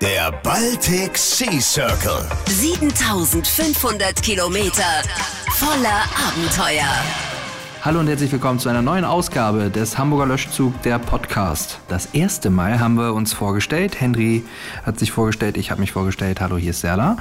Der Baltic Sea Circle. 7500 Kilometer voller Abenteuer. Hallo und herzlich willkommen zu einer neuen Ausgabe des Hamburger Löschzug, der Podcast. Das erste Mal haben wir uns vorgestellt. Henry hat sich vorgestellt, ich habe mich vorgestellt. Hallo, hier ist Serla.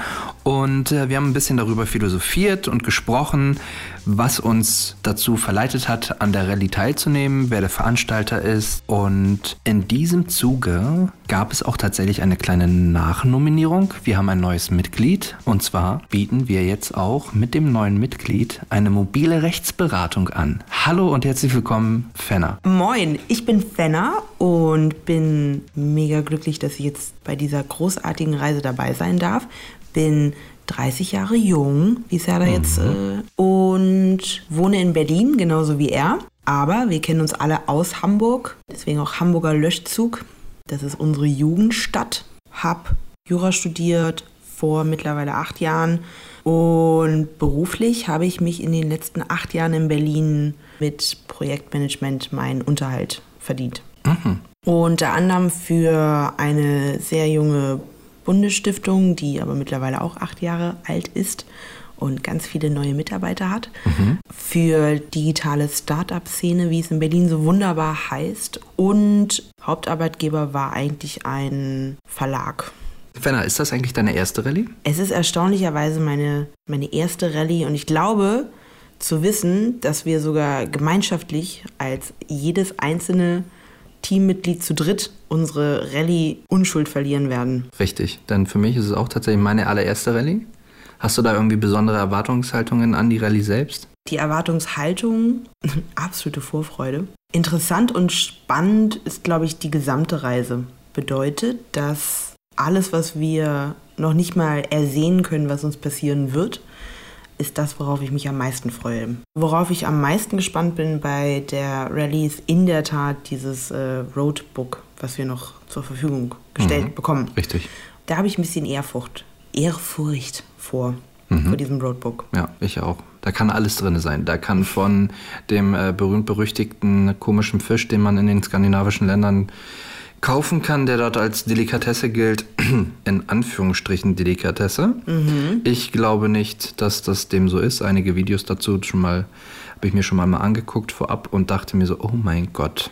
Und äh, wir haben ein bisschen darüber philosophiert und gesprochen, was uns dazu verleitet hat, an der Rallye teilzunehmen, wer der Veranstalter ist. Und in diesem Zuge gab es auch tatsächlich eine kleine Nachnominierung. Wir haben ein neues Mitglied. Und zwar bieten wir jetzt auch mit dem neuen Mitglied eine mobile Rechtsberatung an. Hallo und herzlich willkommen, Fenner. Moin, ich bin Fenner und bin mega glücklich, dass ich jetzt bei dieser großartigen Reise dabei sein darf. Bin 30 Jahre jung, wie Serda mhm. jetzt, äh, und wohne in Berlin, genauso wie er. Aber wir kennen uns alle aus Hamburg, deswegen auch Hamburger Löschzug. Das ist unsere Jugendstadt. Hab Jura studiert vor mittlerweile acht Jahren und beruflich habe ich mich in den letzten acht Jahren in Berlin mit Projektmanagement meinen Unterhalt verdient. Mhm. Unter anderem für eine sehr junge Bundesstiftung, die aber mittlerweile auch acht Jahre alt ist und ganz viele neue Mitarbeiter hat. Mhm. Für digitale Start-up-Szene, wie es in Berlin so wunderbar heißt. Und Hauptarbeitgeber war eigentlich ein Verlag. Fenner, ist das eigentlich deine erste Rallye? Es ist erstaunlicherweise meine, meine erste Rallye und ich glaube zu wissen, dass wir sogar gemeinschaftlich als jedes einzelne Teammitglied zu dritt unsere Rallye Unschuld verlieren werden. Richtig, denn für mich ist es auch tatsächlich meine allererste Rallye. Hast du da irgendwie besondere Erwartungshaltungen an die Rallye selbst? Die Erwartungshaltung, absolute Vorfreude. Interessant und spannend ist, glaube ich, die gesamte Reise. Bedeutet, dass alles, was wir noch nicht mal ersehen können, was uns passieren wird, ist das, worauf ich mich am meisten freue. Worauf ich am meisten gespannt bin bei der Rallye ist in der Tat dieses äh, Roadbook, was wir noch zur Verfügung gestellt mhm. bekommen. Richtig. Da habe ich ein bisschen Ehrfurcht, Ehrfurcht vor, mhm. vor diesem Roadbook. Ja, ich auch. Da kann alles drin sein. Da kann von dem äh, berühmt-berüchtigten komischen Fisch, den man in den skandinavischen Ländern kaufen kann, der dort als Delikatesse gilt, in Anführungsstrichen Delikatesse. Mhm. Ich glaube nicht, dass das dem so ist. Einige Videos dazu schon mal habe ich mir schon mal, mal angeguckt vorab und dachte mir so, oh mein Gott.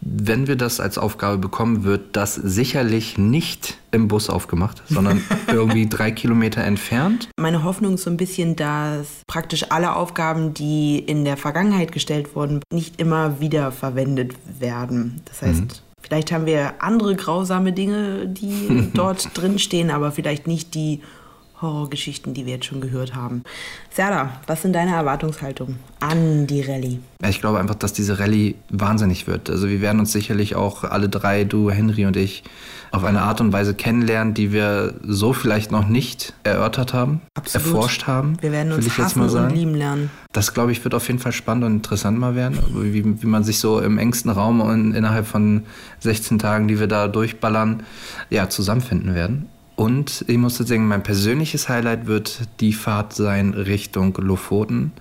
Wenn wir das als Aufgabe bekommen, wird das sicherlich nicht im Bus aufgemacht, sondern irgendwie drei Kilometer entfernt. Meine Hoffnung ist so ein bisschen, dass praktisch alle Aufgaben, die in der Vergangenheit gestellt wurden, nicht immer wieder verwendet werden. Das heißt, mhm Vielleicht haben wir andere grausame Dinge, die dort drinstehen, aber vielleicht nicht die Horrorgeschichten, die wir jetzt schon gehört haben. Serda, was sind deine Erwartungshaltungen an die Rallye? Ich glaube einfach, dass diese Rallye wahnsinnig wird. Also wir werden uns sicherlich auch alle drei, du, Henry und ich, auf eine Art und Weise kennenlernen, die wir so vielleicht noch nicht erörtert haben, Absolut. erforscht haben. Wir werden uns hassen und lieben lernen. Das, glaube ich, wird auf jeden Fall spannend und interessant mal werden, wie, wie man sich so im engsten Raum und innerhalb von 16 Tagen, die wir da durchballern, ja, zusammenfinden werden. Und ich muss sagen, mein persönliches Highlight wird die Fahrt sein Richtung Lofoten,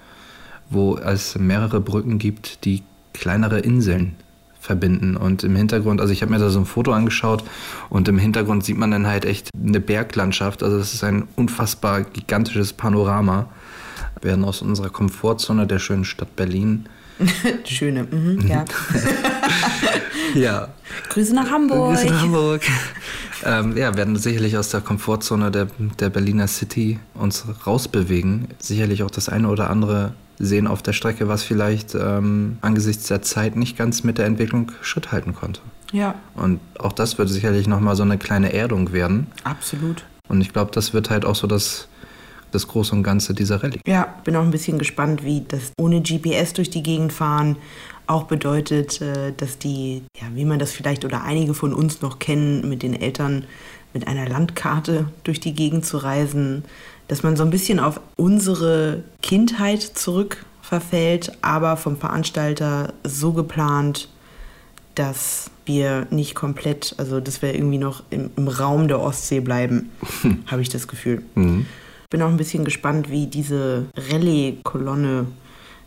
wo es mehrere Brücken gibt, die kleinere Inseln verbinden. Und im Hintergrund, also ich habe mir da so ein Foto angeschaut und im Hintergrund sieht man dann halt echt eine Berglandschaft. Also es ist ein unfassbar gigantisches Panorama. Wir werden aus unserer Komfortzone der schönen Stadt Berlin. Schöne, mhm, ja. ja. Grüße nach Hamburg. Grüße nach Hamburg ähm, ja, werden sicherlich aus der Komfortzone der, der Berliner City uns rausbewegen. Sicherlich auch das eine oder andere sehen auf der Strecke, was vielleicht ähm, angesichts der Zeit nicht ganz mit der Entwicklung Schritt halten konnte. Ja. Und auch das wird sicherlich nochmal so eine kleine Erdung werden. Absolut. Und ich glaube, das wird halt auch so das, das Große und Ganze dieser Rallye. Ja, bin auch ein bisschen gespannt, wie das ohne GPS durch die Gegend fahren auch bedeutet, äh, dass die, ja, wie man das vielleicht oder einige von uns noch kennen, mit den Eltern mit einer Landkarte durch die Gegend zu reisen, dass man so ein bisschen auf unsere Kindheit zurückverfällt, aber vom Veranstalter so geplant, dass wir nicht komplett, also dass wir irgendwie noch im, im Raum der Ostsee bleiben, habe ich das Gefühl. Mhm. Bin auch ein bisschen gespannt, wie diese Rallye-Kolonne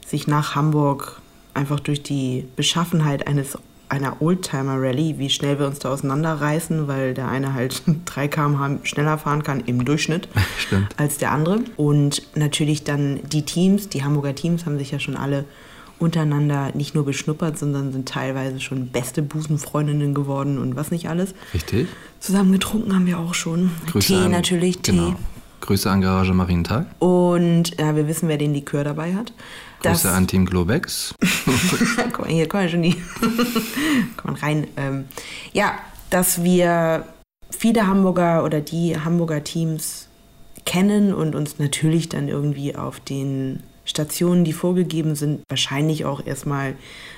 sich nach Hamburg einfach durch die Beschaffenheit eines einer Oldtimer-Rallye, wie schnell wir uns da auseinanderreißen, weil der eine halt 3 km/h schneller fahren kann im Durchschnitt Stimmt. als der andere. Und natürlich dann die Teams, die Hamburger Teams haben sich ja schon alle untereinander nicht nur beschnuppert, sondern sind teilweise schon beste Busenfreundinnen geworden und was nicht alles. Richtig. Zusammen getrunken haben wir auch schon. Tee an- natürlich, Tee. Genau. Grüße an Garage Marientag. Und ja, wir wissen, wer den Likör dabei hat. Grüße an Team Globex. Guck mal, hier kann man schon die. man rein. Ähm, ja, dass wir viele Hamburger oder die Hamburger Teams kennen und uns natürlich dann irgendwie auf den Stationen, die vorgegeben sind, wahrscheinlich auch erstmal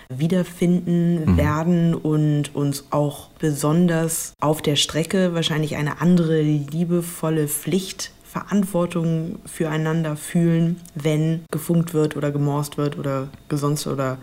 wiederfinden werden und uns auch besonders auf der Strecke wahrscheinlich eine andere liebevolle Pflicht Verantwortung füreinander fühlen, wenn gefunkt wird oder gemorst wird oder gesonst oder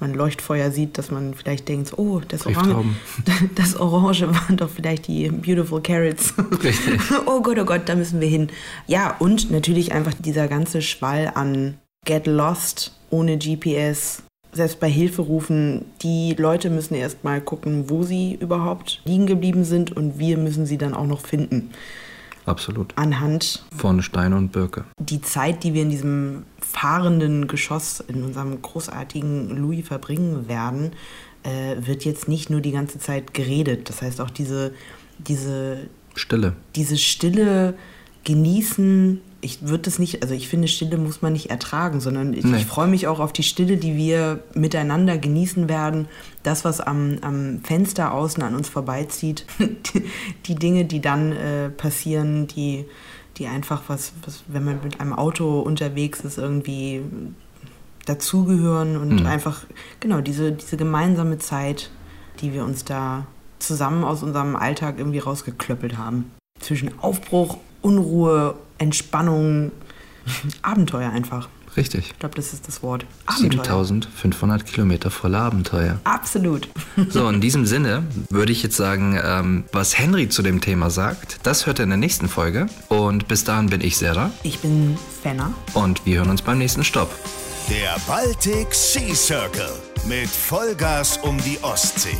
man Leuchtfeuer sieht, dass man vielleicht denkt, oh, das Orange, das Orange waren doch vielleicht die Beautiful Carrots. Richtig. oh Gott, oh Gott, da müssen wir hin. Ja, und natürlich einfach dieser ganze Schwall an Get Lost ohne GPS. Selbst bei Hilferufen, die Leute müssen erstmal gucken, wo sie überhaupt liegen geblieben sind und wir müssen sie dann auch noch finden. Absolut. Anhand Vorne Steine und Birke. die Zeit, die wir in diesem fahrenden Geschoss in unserem großartigen Louis verbringen werden, äh, wird jetzt nicht nur die ganze Zeit geredet. Das heißt auch diese, diese, Stille. diese Stille genießen. Ich würde das nicht, also ich finde, Stille muss man nicht ertragen, sondern ich, Nee. ich freue mich auch auf die Stille, die wir miteinander genießen werden. Das, was am, am Fenster außen an uns vorbeizieht, die, die Dinge, die dann äh, passieren, die, die einfach was, was, wenn man mit einem Auto unterwegs ist, irgendwie dazugehören und Mhm. einfach, genau, diese, diese gemeinsame Zeit, die wir uns da zusammen aus unserem Alltag irgendwie rausgeklöppelt haben. Zwischen Aufbruch, Unruhe, Entspannung, Abenteuer einfach. Richtig. Ich glaube, das ist das Wort. Abenteuer. 7500 Kilometer voller Abenteuer. Absolut. So, in diesem Sinne würde ich jetzt sagen, ähm, was Henry zu dem Thema sagt, das hört ihr in der nächsten Folge. Und bis dahin bin ich Sarah Ich bin Fenner. und wir hören uns beim nächsten Stopp. Der Baltic Sea Circle mit Vollgas um die Ostsee.